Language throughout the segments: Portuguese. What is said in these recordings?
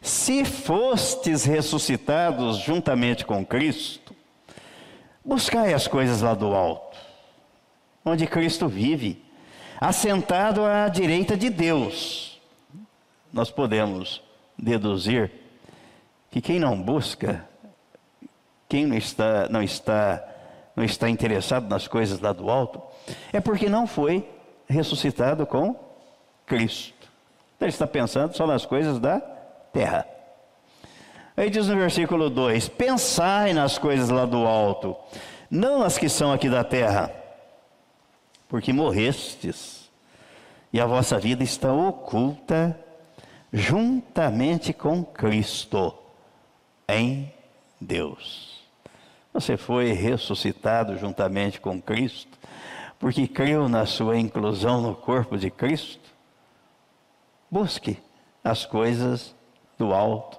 Se fostes ressuscitados juntamente com Cristo, buscai as coisas lá do alto, onde Cristo vive, assentado à direita de Deus. Nós podemos deduzir que quem não busca, quem não está, não está, não está interessado nas coisas lá do alto, é porque não foi ressuscitado com Cristo. Ele está pensando só nas coisas da terra. Aí diz no versículo 2: Pensai nas coisas lá do alto, não nas que são aqui da terra, porque morrestes, e a vossa vida está oculta juntamente com Cristo em Deus. Você foi ressuscitado juntamente com Cristo, porque creu na sua inclusão no corpo de Cristo. Busque as coisas do alto.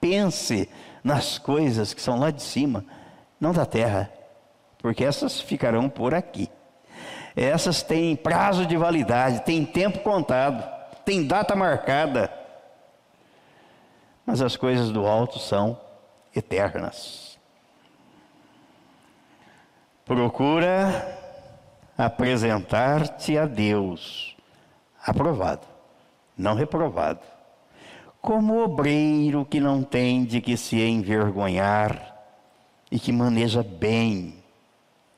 Pense nas coisas que são lá de cima, não da terra, porque essas ficarão por aqui. Essas têm prazo de validade, têm tempo contado, têm data marcada. Mas as coisas do alto são eternas. Procura apresentar-te a Deus aprovado, não reprovado como obreiro que não tem de que se envergonhar e que maneja bem,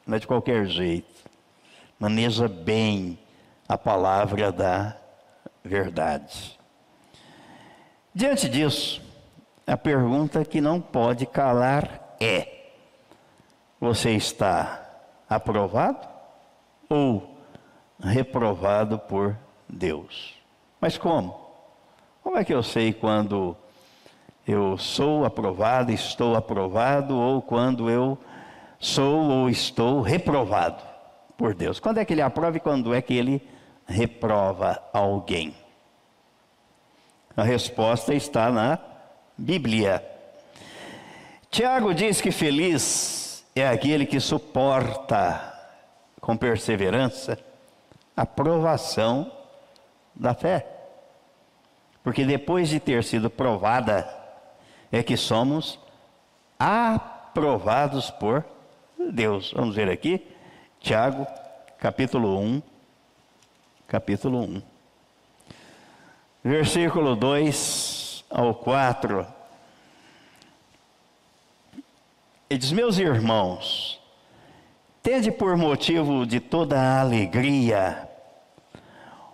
não é de qualquer jeito, maneja bem a palavra da verdade. Diante disso, a pergunta que não pode calar é: você está aprovado ou reprovado por Deus? Mas como? Como é que eu sei quando eu sou aprovado, estou aprovado, ou quando eu sou ou estou reprovado por Deus? Quando é que ele aprova e quando é que ele reprova alguém? A resposta está na Bíblia. Tiago diz que feliz é aquele que suporta com perseverança a provação da fé. Porque depois de ter sido provada, é que somos aprovados por Deus. Vamos ver aqui, Tiago, capítulo 1, capítulo 1. Versículo 2 ao 4. Ele diz: Meus irmãos, tende por motivo de toda a alegria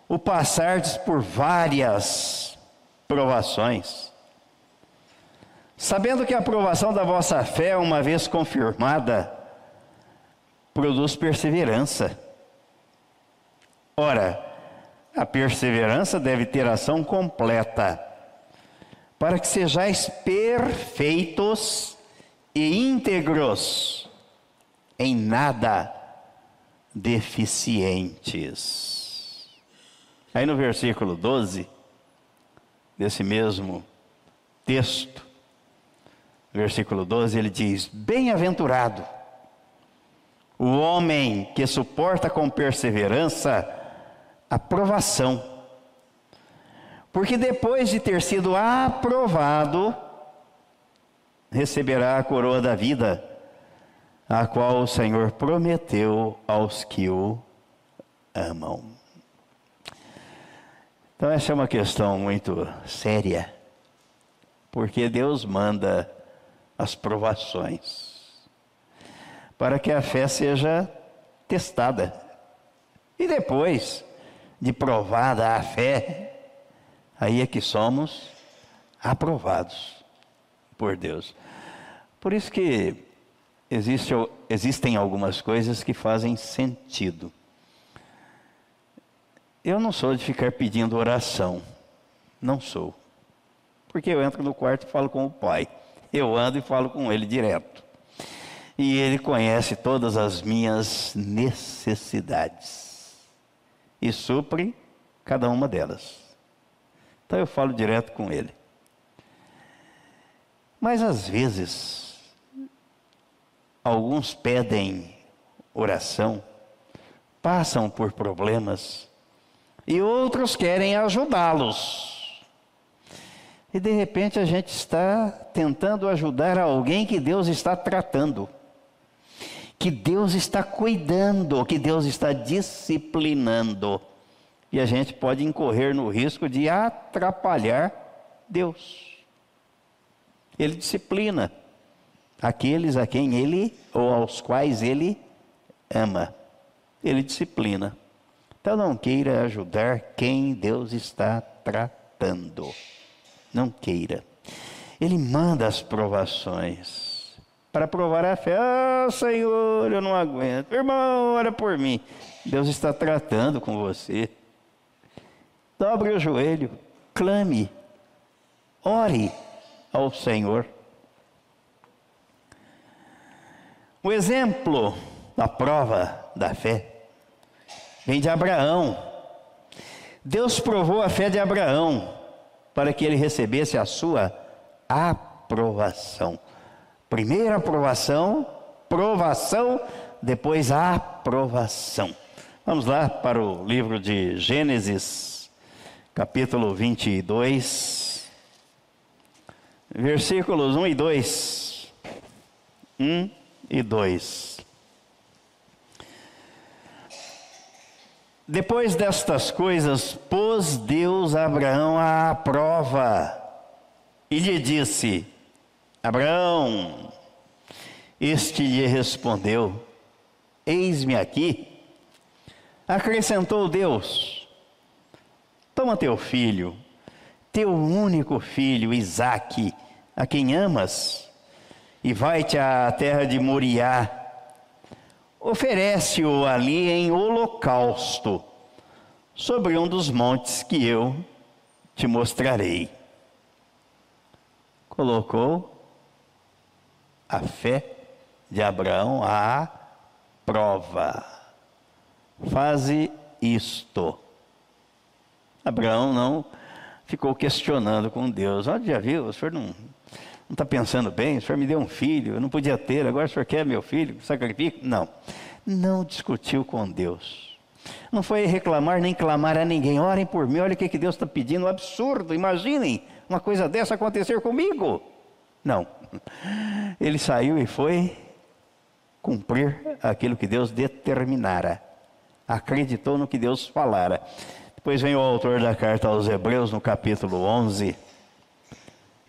o passardes por várias provações. Sabendo que a aprovação da vossa fé, uma vez confirmada, produz perseverança. Ora, a perseverança deve ter ação completa, para que sejais perfeitos e íntegros, em nada deficientes. Aí no versículo 12, desse mesmo texto, versículo 12, ele diz: Bem-aventurado o homem que suporta com perseverança a provação, porque depois de ter sido aprovado, receberá a coroa da vida, a qual o Senhor prometeu aos que o amam. Então, essa é uma questão muito séria, porque Deus manda as provações para que a fé seja testada. E depois de provada a fé, aí é que somos aprovados por Deus. Por isso que existe, existem algumas coisas que fazem sentido. Eu não sou de ficar pedindo oração. Não sou. Porque eu entro no quarto e falo com o pai. Eu ando e falo com ele direto. E ele conhece todas as minhas necessidades. E supre cada uma delas. Então eu falo direto com ele. Mas às vezes, alguns pedem oração, passam por problemas, e outros querem ajudá-los. E de repente a gente está tentando ajudar alguém que Deus está tratando, que Deus está cuidando, que Deus está disciplinando. E a gente pode incorrer no risco de atrapalhar Deus. Ele disciplina aqueles a quem ele ou aos quais ele ama. Ele disciplina. Então não queira ajudar quem Deus está tratando. Não queira. Ele manda as provações para provar a fé. Ah, Senhor, eu não aguento. Irmão, ora por mim. Deus está tratando com você. Dobre o joelho, clame, ore ao Senhor. O exemplo da prova da fé vem de Abraão. Deus provou a fé de Abraão para que ele recebesse a sua aprovação. Primeira aprovação, provação, depois a aprovação. Vamos lá para o livro de Gênesis, capítulo 22, versículos 1 e 2. 1 e 2. Depois destas coisas, pôs Deus Abraão à prova e lhe disse: Abraão, este lhe respondeu: Eis-me aqui. Acrescentou Deus: Toma teu filho, teu único filho, Isaque, a quem amas, e vai-te à terra de Moriá oferece-o ali em holocausto, sobre um dos montes que eu te mostrarei. Colocou a fé de Abraão à prova. Faze isto. Abraão não ficou questionando com Deus. Olha, já viu, o senhor não não está pensando bem, o senhor me deu um filho, eu não podia ter, agora o senhor quer meu filho, sacrifica? Não. Não discutiu com Deus. Não foi reclamar nem clamar a ninguém. Orem por mim, olha o que, que Deus está pedindo, um absurdo. Imaginem uma coisa dessa acontecer comigo. Não. Ele saiu e foi cumprir aquilo que Deus determinara. Acreditou no que Deus falara. Depois vem o autor da carta aos Hebreus, no capítulo 11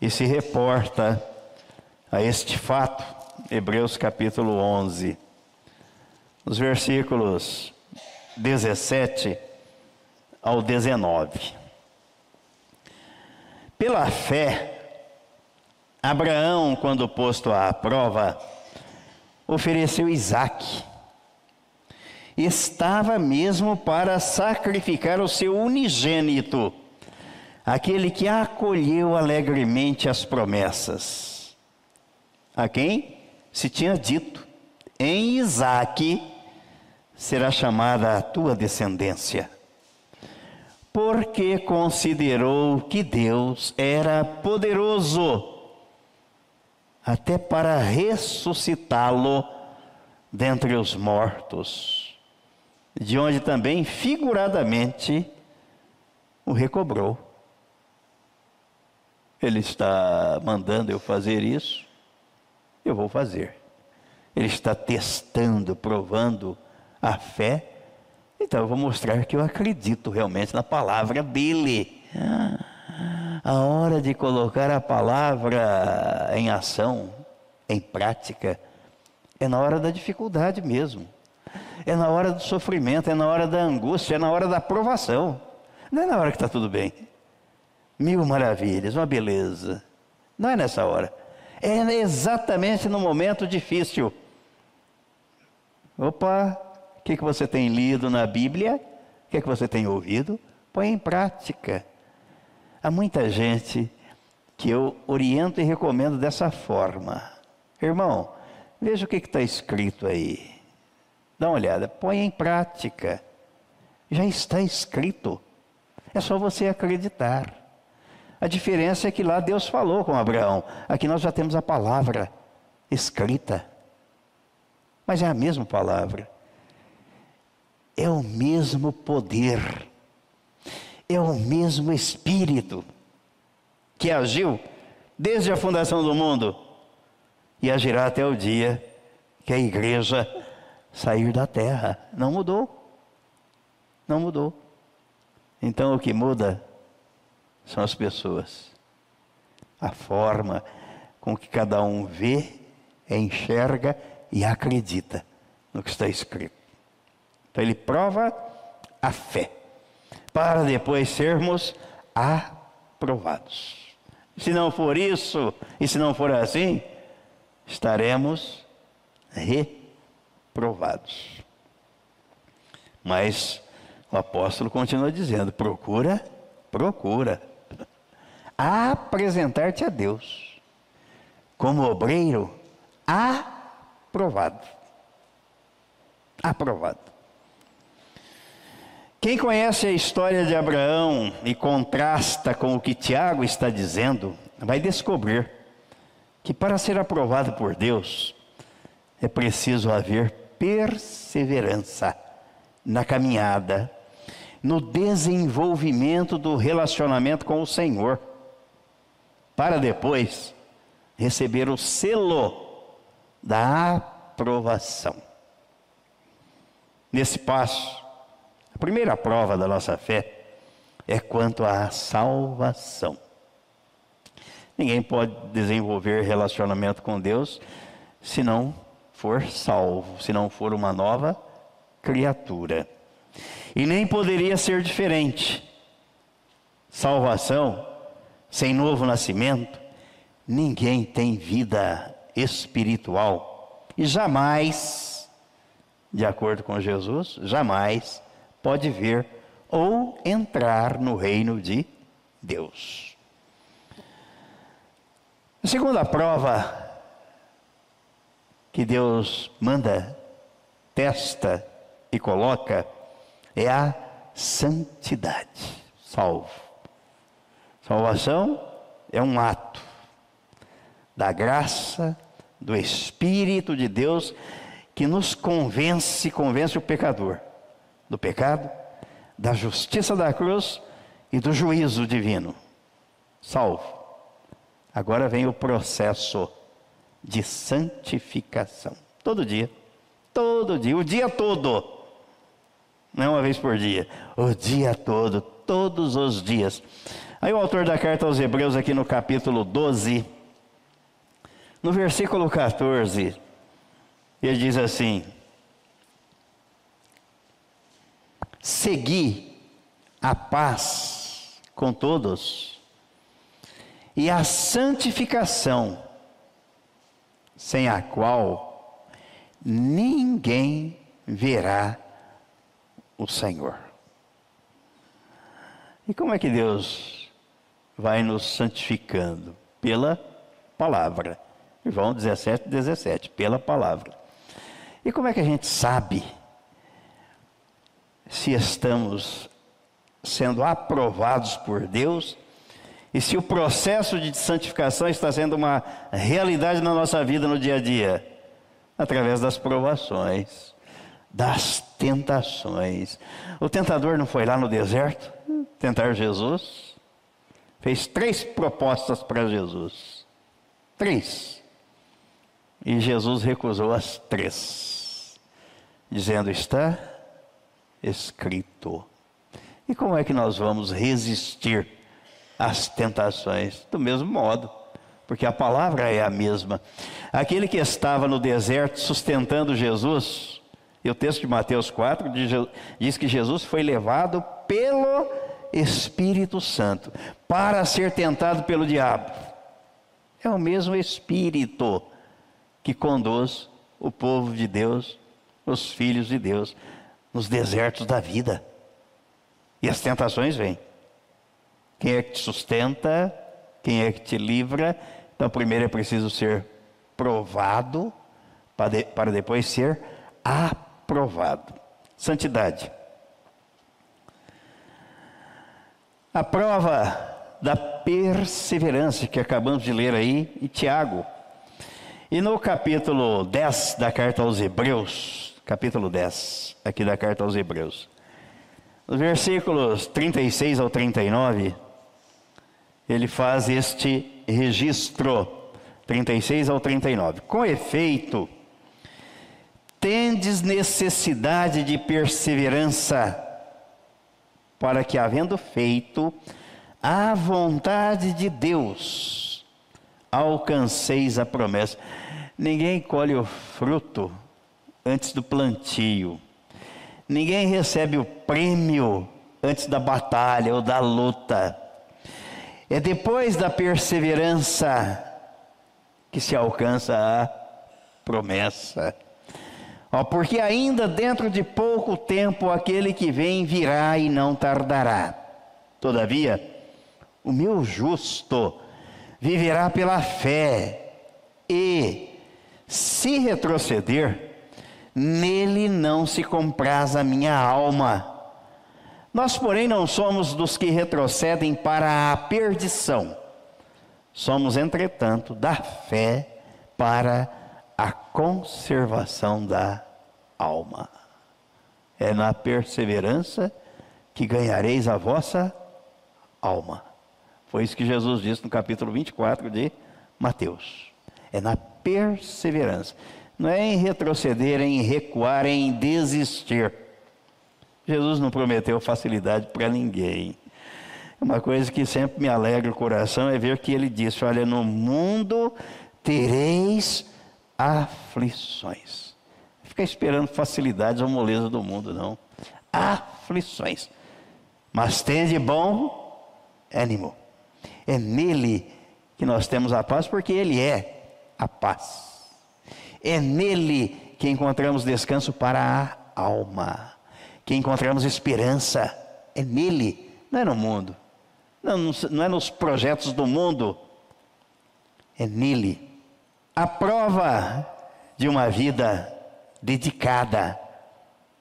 e se reporta a este fato, Hebreus capítulo 11, os versículos 17 ao 19. Pela fé, Abraão, quando posto à prova, ofereceu Isaque. Estava mesmo para sacrificar o seu unigênito aquele que acolheu alegremente as promessas. A quem se tinha dito: em Isaque será chamada a tua descendência. Porque considerou que Deus era poderoso até para ressuscitá-lo dentre os mortos, de onde também figuradamente o recobrou. Ele está mandando eu fazer isso, eu vou fazer. Ele está testando, provando a fé, então eu vou mostrar que eu acredito realmente na palavra dele. A hora de colocar a palavra em ação, em prática, é na hora da dificuldade mesmo. É na hora do sofrimento, é na hora da angústia, é na hora da provação. Não é na hora que está tudo bem mil maravilhas, uma beleza. Não é nessa hora. É exatamente no momento difícil. Opa, o que, que você tem lido na Bíblia? O que, que você tem ouvido? Põe em prática. Há muita gente que eu oriento e recomendo dessa forma. Irmão, veja o que está escrito aí. Dá uma olhada, põe em prática. Já está escrito. É só você acreditar. A diferença é que lá Deus falou com Abraão. Aqui nós já temos a palavra escrita. Mas é a mesma palavra. É o mesmo poder. É o mesmo Espírito. que agiu desde a fundação do mundo e agirá até o dia que a igreja sair da terra. Não mudou. Não mudou. Então o que muda são as pessoas. A forma com que cada um vê, enxerga e acredita no que está escrito. Então ele prova a fé, para depois sermos aprovados. Se não for isso, e se não for assim, estaremos reprovados. Mas o apóstolo continua dizendo: procura, procura apresentar-te a Deus como obreiro aprovado. Aprovado. Quem conhece a história de Abraão e contrasta com o que Tiago está dizendo, vai descobrir que para ser aprovado por Deus é preciso haver perseverança na caminhada, no desenvolvimento do relacionamento com o Senhor, para depois receber o selo da aprovação. Nesse passo, a primeira prova da nossa fé é quanto à salvação. Ninguém pode desenvolver relacionamento com Deus se não for salvo, se não for uma nova criatura. E nem poderia ser diferente. Salvação sem novo nascimento, ninguém tem vida espiritual. E jamais, de acordo com Jesus, jamais pode ver ou entrar no reino de Deus. A segunda prova que Deus manda, testa e coloca é a santidade. Salvo. Salvação é um ato da graça, do Espírito de Deus que nos convence, convence o pecador do pecado, da justiça da cruz e do juízo divino. Salvo. Agora vem o processo de santificação. Todo dia. Todo dia. O dia todo. Não uma vez por dia. O dia todo. Todos os dias. Aí o autor da carta aos Hebreus, aqui no capítulo 12, no versículo 14, ele diz assim: Segui a paz com todos e a santificação, sem a qual ninguém verá o Senhor. E como é que Deus vai nos santificando? Pela palavra. João 17, 17, pela palavra. E como é que a gente sabe se estamos sendo aprovados por Deus e se o processo de santificação está sendo uma realidade na nossa vida no dia a dia? Através das provações, das tentações. O tentador não foi lá no deserto tentar Jesus? Fez três propostas para Jesus. Três. E Jesus recusou as três, dizendo: Está escrito. E como é que nós vamos resistir às tentações? Do mesmo modo, porque a palavra é a mesma. Aquele que estava no deserto sustentando Jesus, e o texto de Mateus 4 diz que Jesus foi levado pelo Espírito Santo para ser tentado pelo diabo. É o mesmo Espírito que conduz o povo de Deus, os filhos de Deus, nos desertos da vida. E as tentações vêm. Quem é que te sustenta? Quem é que te livra? Então, primeiro é preciso ser provado, para, de, para depois ser aprovado. Santidade. A prova da perseverança que acabamos de ler aí em Tiago. E no capítulo 10 da carta aos Hebreus, capítulo 10, aqui da carta aos Hebreus. Nos versículos 36 ao 39, ele faz este registro, 36 ao 39. Com efeito, tendes necessidade de perseverança, para que, havendo feito a vontade de Deus, alcanceis a promessa. Ninguém colhe o fruto antes do plantio. Ninguém recebe o prêmio antes da batalha ou da luta. É depois da perseverança que se alcança a promessa. Ó, porque ainda dentro de pouco tempo aquele que vem virá e não tardará. Todavia, o meu justo viverá pela fé, e se retroceder, nele não se compraz a minha alma. Nós, porém, não somos dos que retrocedem para a perdição. Somos, entretanto, da fé para a conservação da alma. É na perseverança que ganhareis a vossa alma. Foi isso que Jesus disse no capítulo 24 de Mateus. É na perseverança. Não é em retroceder, é em recuar, é em desistir. Jesus não prometeu facilidade para ninguém. Uma coisa que sempre me alegra o coração é ver que ele disse: Olha, no mundo tereis aflições. Fica esperando facilidades ou moleza do mundo, não. Aflições. Mas tem de bom ânimo. É nele que nós temos a paz, porque ele é a paz. É nele que encontramos descanso para a alma que encontramos esperança. É nele, não é no mundo. Não, não é nos projetos do mundo. É nele. A prova de uma vida dedicada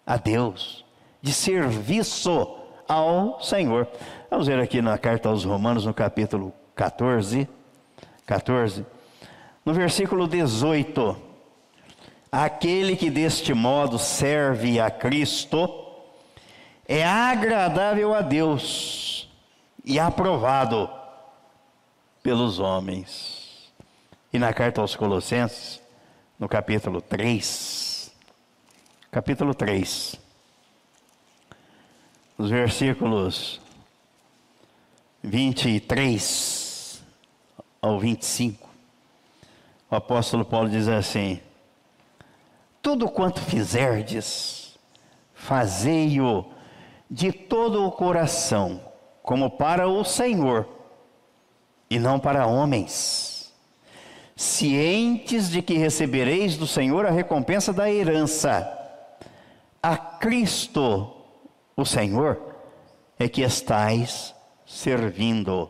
a Deus, de serviço ao Senhor. Vamos ver aqui na carta aos Romanos, no capítulo 14, 14, no versículo 18. Aquele que deste modo serve a Cristo, é agradável a Deus e aprovado pelos homens. E na carta aos Colossenses, no capítulo 3, capítulo 3, os versículos 23 ao 25, o apóstolo Paulo diz assim: Tudo quanto fizerdes, fazei-o de todo o coração, como para o Senhor, e não para homens, cientes de que recebereis do Senhor a recompensa da herança. A Cristo, o Senhor, é que estais servindo.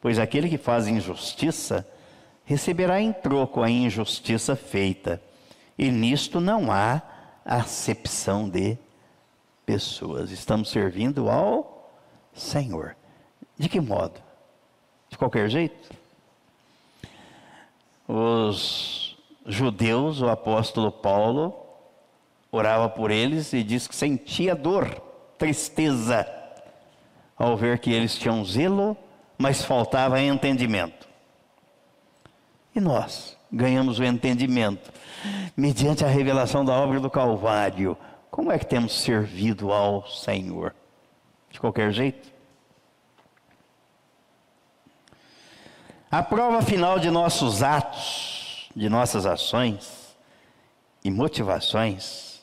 Pois aquele que faz injustiça receberá em troco a injustiça feita, e nisto não há acepção de pessoas. Estamos servindo ao Senhor. De que modo? De qualquer jeito? Os judeus, o apóstolo Paulo, orava por eles e diz que sentia dor, tristeza, ao ver que eles tinham zelo, mas faltava entendimento. E nós ganhamos o entendimento mediante a revelação da obra do Calvário como é que temos servido ao Senhor? De qualquer jeito? A prova final de nossos atos, de nossas ações e motivações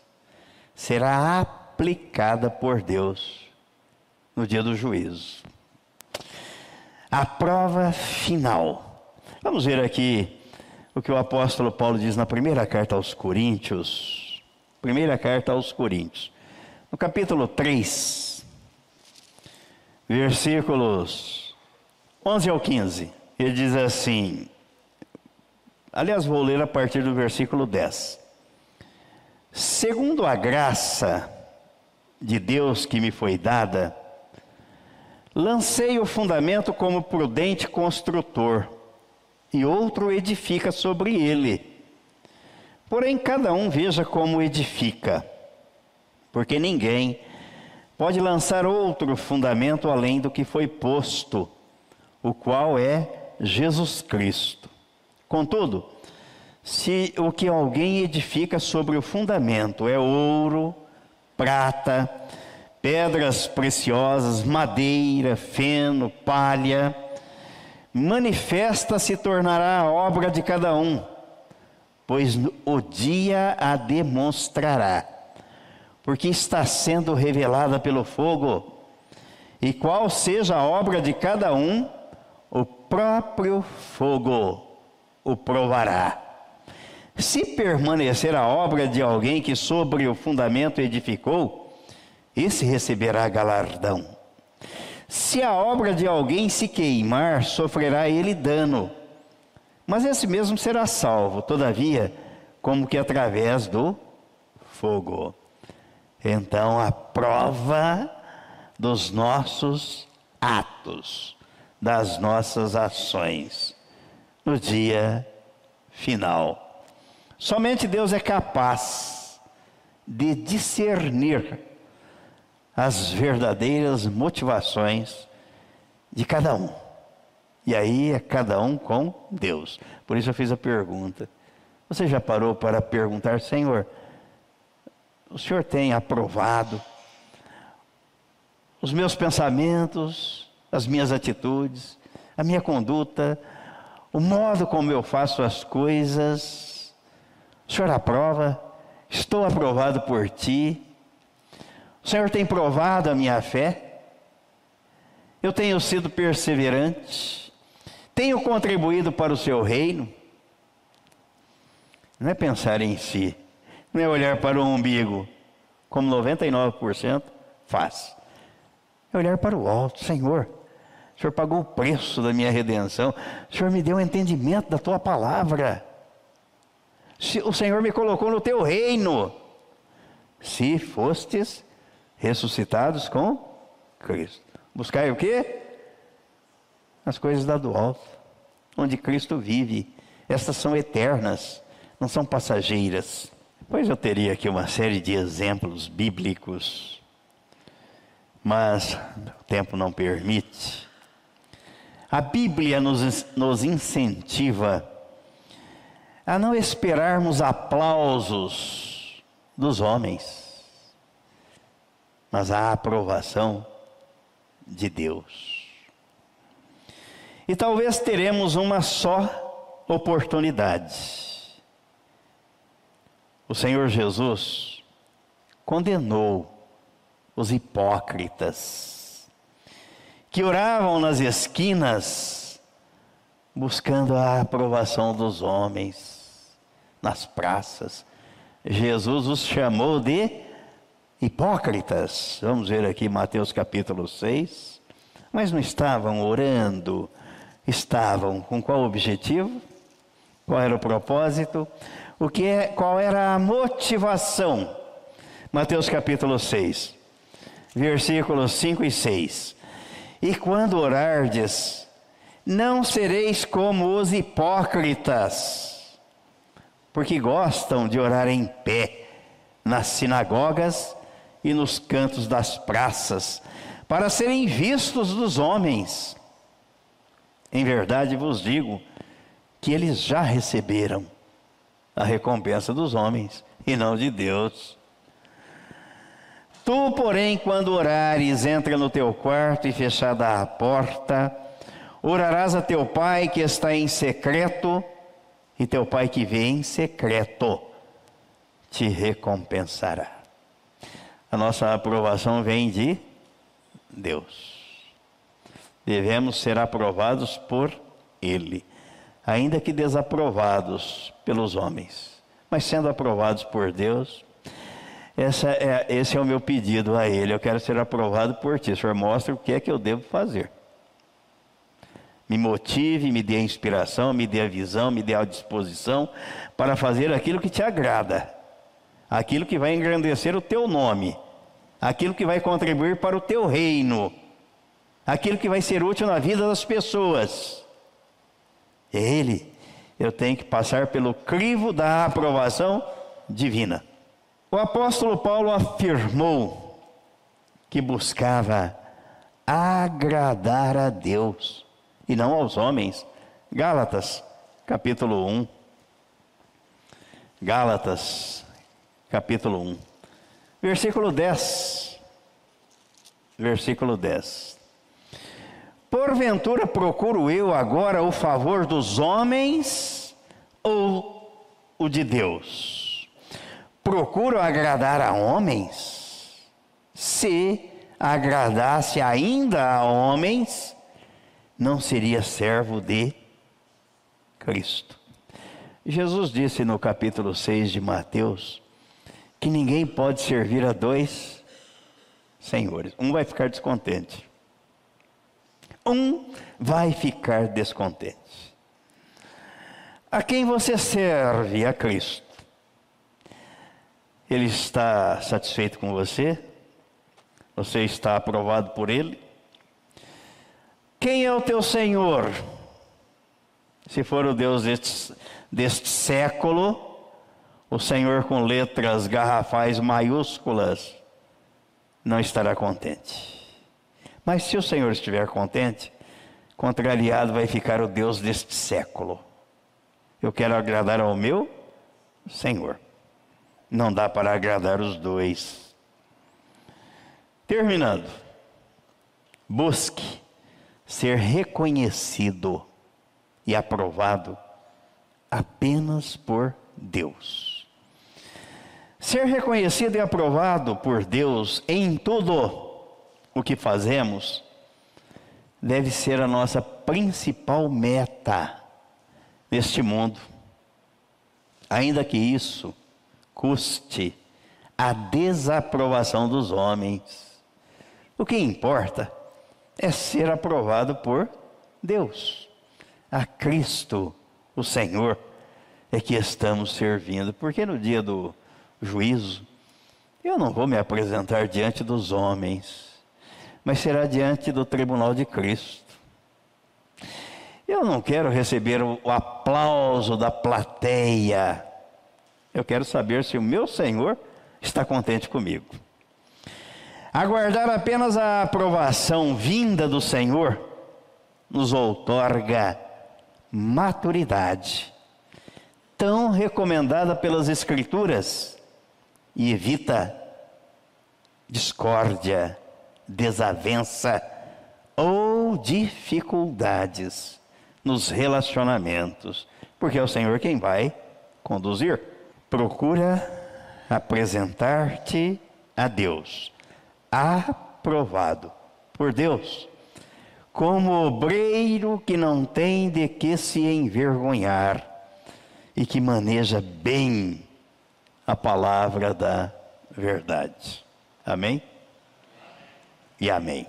será aplicada por Deus no dia do juízo. A prova final. Vamos ver aqui o que o apóstolo Paulo diz na primeira carta aos Coríntios, Primeira carta aos Coríntios. No capítulo 3, versículos 11 ao 15, ele diz assim: Aliás, vou ler a partir do versículo 10. Segundo a graça de Deus que me foi dada, lancei o fundamento como prudente construtor, e outro edifica sobre ele. Porém, cada um veja como edifica, porque ninguém pode lançar outro fundamento além do que foi posto, o qual é Jesus Cristo. Contudo, se o que alguém edifica sobre o fundamento é ouro, prata, pedras preciosas, madeira, feno, palha, manifesta se tornará a obra de cada um, pois o dia a demonstrará, porque está sendo revelada pelo fogo, e qual seja a obra de cada um, próprio fogo o provará. Se permanecer a obra de alguém que sobre o fundamento edificou, esse receberá galardão. Se a obra de alguém se queimar, sofrerá ele dano, mas esse mesmo será salvo, todavia, como que através do fogo. Então, a prova dos nossos atos, das nossas ações, no dia final. Somente Deus é capaz de discernir as verdadeiras motivações de cada um. E aí é cada um com Deus. Por isso eu fiz a pergunta. Você já parou para perguntar, Senhor, o Senhor tem aprovado os meus pensamentos, as minhas atitudes, a minha conduta, o modo como eu faço as coisas? O Senhor aprova? Estou aprovado por ti? O Senhor tem provado a minha fé? Eu tenho sido perseverante? Tenho contribuído para o seu reino? Não é pensar em si, não é olhar para o umbigo, como 99% faz. É olhar para o alto, Senhor. O Senhor pagou o preço da minha redenção. O Senhor me deu um entendimento da tua palavra. O Senhor me colocou no teu reino. Se fostes ressuscitados com Cristo. Buscai o quê? As coisas da do alto, onde Cristo vive. Estas são eternas, não são passageiras. Pois eu teria aqui uma série de exemplos bíblicos, mas o tempo não permite. A Bíblia nos, nos incentiva a não esperarmos aplausos dos homens mas a aprovação de Deus. E talvez teremos uma só oportunidade. O Senhor Jesus condenou os hipócritas que oravam nas esquinas buscando a aprovação dos homens, nas praças. Jesus os chamou de hipócritas. Vamos ver aqui Mateus capítulo 6. Mas não estavam orando, estavam com qual objetivo? Qual era o propósito? O que é, qual era a motivação? Mateus capítulo 6, versículos 5 e 6. E quando orardes, não sereis como os hipócritas, porque gostam de orar em pé nas sinagogas e nos cantos das praças, para serem vistos dos homens. Em verdade vos digo que eles já receberam a recompensa dos homens e não de Deus. Tu, porém, quando orares, entra no teu quarto e fechada a porta, orarás a teu pai que está em secreto, e teu pai que vê em secreto te recompensará. A nossa aprovação vem de Deus. Devemos ser aprovados por Ele, ainda que desaprovados pelos homens, mas sendo aprovados por Deus. É, esse é o meu pedido a Ele. Eu quero ser aprovado por Ti. O Senhor mostra o que é que eu devo fazer. Me motive, me dê a inspiração, me dê a visão, me dê a disposição para fazer aquilo que te agrada aquilo que vai engrandecer o teu nome, aquilo que vai contribuir para o teu reino, aquilo que vai ser útil na vida das pessoas. Ele, eu tenho que passar pelo crivo da aprovação divina. O apóstolo Paulo afirmou que buscava agradar a Deus e não aos homens. Gálatas, capítulo 1. Gálatas, capítulo 1. Versículo 10. Versículo 10. Porventura procuro eu agora o favor dos homens ou o de Deus? Procuro agradar a homens? Se agradasse ainda a homens, não seria servo de Cristo. Jesus disse no capítulo 6 de Mateus que ninguém pode servir a dois senhores. Um vai ficar descontente. Um vai ficar descontente. A quem você serve? A Cristo. Ele está satisfeito com você? Você está aprovado por Ele? Quem é o teu Senhor? Se for o Deus deste, deste século, o Senhor com letras garrafais maiúsculas não estará contente. Mas se o Senhor estiver contente, contrariado vai ficar o Deus deste século. Eu quero agradar ao meu Senhor. Não dá para agradar os dois. Terminando. Busque ser reconhecido e aprovado apenas por Deus. Ser reconhecido e aprovado por Deus em tudo o que fazemos deve ser a nossa principal meta neste mundo. Ainda que isso custe a desaprovação dos homens. O que importa é ser aprovado por Deus. A Cristo, o Senhor, é que estamos servindo. Porque no dia do juízo, eu não vou me apresentar diante dos homens mas será diante do tribunal de Cristo. Eu não quero receber o aplauso da plateia. Eu quero saber se o meu Senhor está contente comigo. Aguardar apenas a aprovação vinda do Senhor nos outorga maturidade, tão recomendada pelas Escrituras, e evita discórdia, desavença ou dificuldades nos relacionamentos, porque é o Senhor quem vai conduzir. Procura apresentar-te a Deus, aprovado por Deus, como obreiro que não tem de que se envergonhar e que maneja bem a palavra da verdade. Amém? e amém.